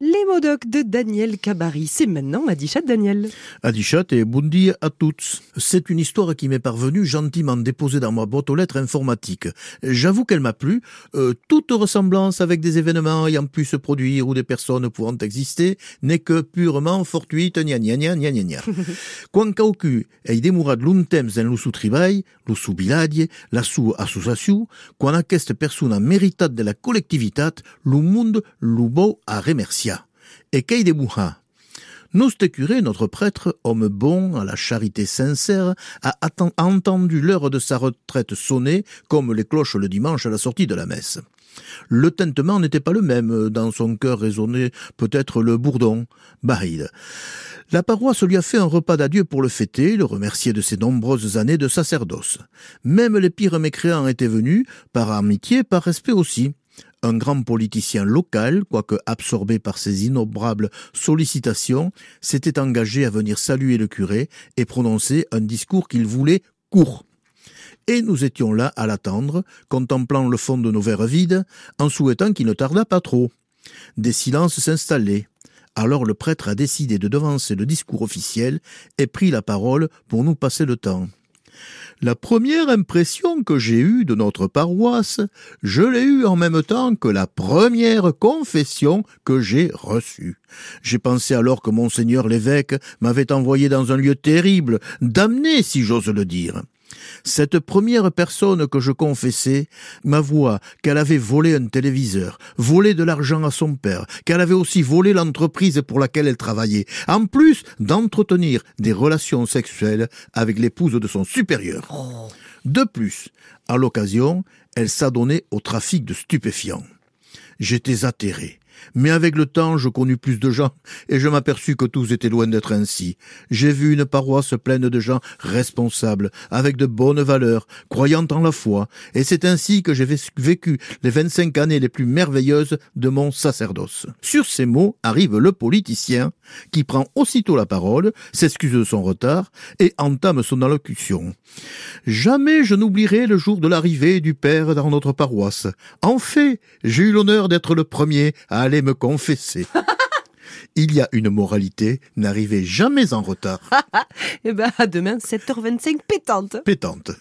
Les modocs de Daniel Cabari, c'est maintenant Adichat Daniel. Adichat et Bundi à toutes. C'est une histoire qui m'est parvenue gentiment déposée dans ma boîte aux lettres informatique. J'avoue qu'elle m'a plu. Euh, toute ressemblance avec des événements ayant pu se produire ou des personnes pouvant exister n'est que purement fortuite, gna gna gna gna gna en l'usu treball, l'usu biladie, la sua associació, quan aquesta persona meritat de la collectivitat, le monde l'ubou a remerciat. Et Bouha. Notre curé, notre prêtre, homme bon, à la charité sincère, a entendu l'heure de sa retraite sonner comme les cloches le dimanche à la sortie de la messe. Le tintement n'était pas le même, dans son cœur résonnait peut-être le bourdon, Bahid. La paroisse lui a fait un repas d'adieu pour le fêter, le remercier de ses nombreuses années de sacerdoce. Même les pires mécréants étaient venus, par amitié, par respect aussi un grand politicien local, quoique absorbé par ses innombrables sollicitations, s'était engagé à venir saluer le curé et prononcer un discours qu'il voulait court. Et nous étions là à l'attendre, contemplant le fond de nos verres vides, en souhaitant qu'il ne tardât pas trop. Des silences s'installaient. Alors le prêtre a décidé de devancer le discours officiel et prit la parole pour nous passer le temps. La première impression que j'ai eue de notre paroisse, je l'ai eue en même temps que la première confession que j'ai reçue. J'ai pensé alors que monseigneur l'évêque m'avait envoyé dans un lieu terrible, damné si j'ose le dire. Cette première personne que je confessais m'avoua qu'elle avait volé un téléviseur, volé de l'argent à son père, qu'elle avait aussi volé l'entreprise pour laquelle elle travaillait, en plus d'entretenir des relations sexuelles avec l'épouse de son supérieur. Oh. De plus, à l'occasion, elle s'adonnait au trafic de stupéfiants. J'étais atterré. Mais avec le temps, je connus plus de gens, et je m'aperçus que tous étaient loin d'être ainsi. J'ai vu une paroisse pleine de gens responsables, avec de bonnes valeurs, croyant en la foi, et c'est ainsi que j'ai vécu les vingt-cinq années les plus merveilleuses de mon sacerdoce. Sur ces mots arrive le politicien, qui prend aussitôt la parole, s'excuse de son retard, et entame son allocution. Jamais je n'oublierai le jour de l'arrivée du Père dans notre paroisse. En fait, j'ai eu l'honneur d'être le premier à aller me confesser. Il y a une moralité, n'arrivez jamais en retard. Eh ben, à demain, 7h25 pétante. Pétante.